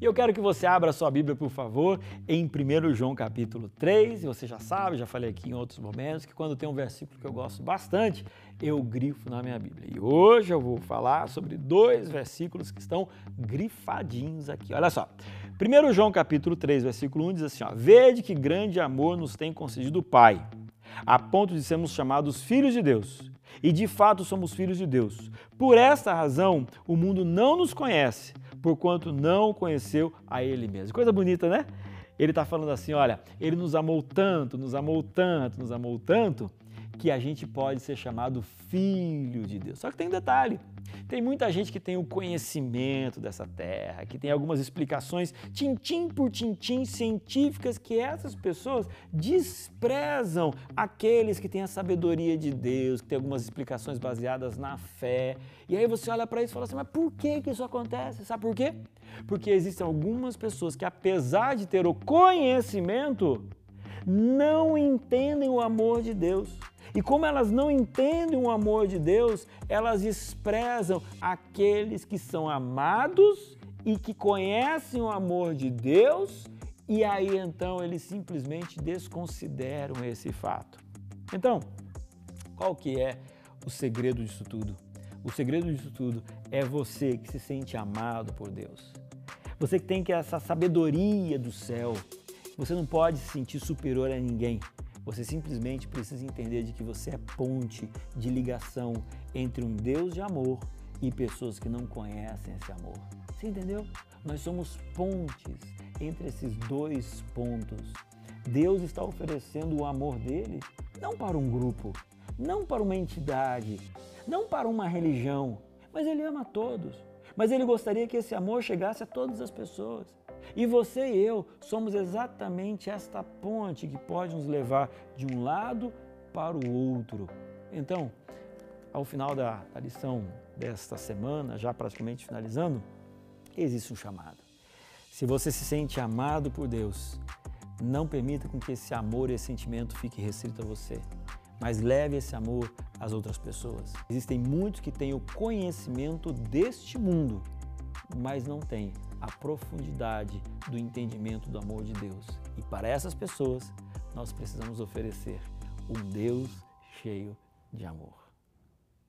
E eu quero que você abra sua Bíblia, por favor, em 1 João capítulo 3. E você já sabe, já falei aqui em outros momentos, que quando tem um versículo que eu gosto bastante, eu grifo na minha Bíblia. E hoje eu vou falar sobre dois versículos que estão grifadinhos aqui. Olha só. 1 João capítulo 3, versículo 1 diz assim: ó, Vede que grande amor nos tem concedido o Pai, a ponto de sermos chamados filhos de Deus. E de fato somos filhos de Deus. Por esta razão, o mundo não nos conhece, porquanto não conheceu a Ele mesmo. Coisa bonita, né? Ele está falando assim: olha, Ele nos amou tanto, nos amou tanto, nos amou tanto, que a gente pode ser chamado filho de Deus. Só que tem um detalhe: tem muita gente que tem o conhecimento dessa terra, que tem algumas explicações tintim por tintim científicas que essas pessoas desprezam aqueles que têm a sabedoria de Deus, que tem algumas explicações baseadas na fé. E aí você olha para isso e fala assim: mas por que, que isso acontece? Sabe por quê? Porque existem algumas pessoas que, apesar de ter o conhecimento, não entendem o amor de Deus. E como elas não entendem o amor de Deus, elas desprezam aqueles que são amados e que conhecem o amor de Deus, e aí então eles simplesmente desconsideram esse fato. Então, qual que é o segredo disso tudo? O segredo disso tudo é você que se sente amado por Deus. Você que tem que essa sabedoria do céu. Você não pode se sentir superior a ninguém. Você simplesmente precisa entender de que você é ponte de ligação entre um Deus de amor e pessoas que não conhecem esse amor. Você entendeu? Nós somos pontes entre esses dois pontos. Deus está oferecendo o amor dele não para um grupo, não para uma entidade, não para uma religião, mas ele ama todos. Mas ele gostaria que esse amor chegasse a todas as pessoas. E você e eu somos exatamente esta ponte que pode nos levar de um lado para o outro. Então, ao final da, da lição desta semana, já praticamente finalizando, existe um chamado. Se você se sente amado por Deus, não permita com que esse amor e esse sentimento fique restrito a você, mas leve esse amor às outras pessoas. Existem muitos que têm o conhecimento deste mundo, mas não têm a profundidade do entendimento do amor de Deus. E para essas pessoas, nós precisamos oferecer um Deus cheio de amor.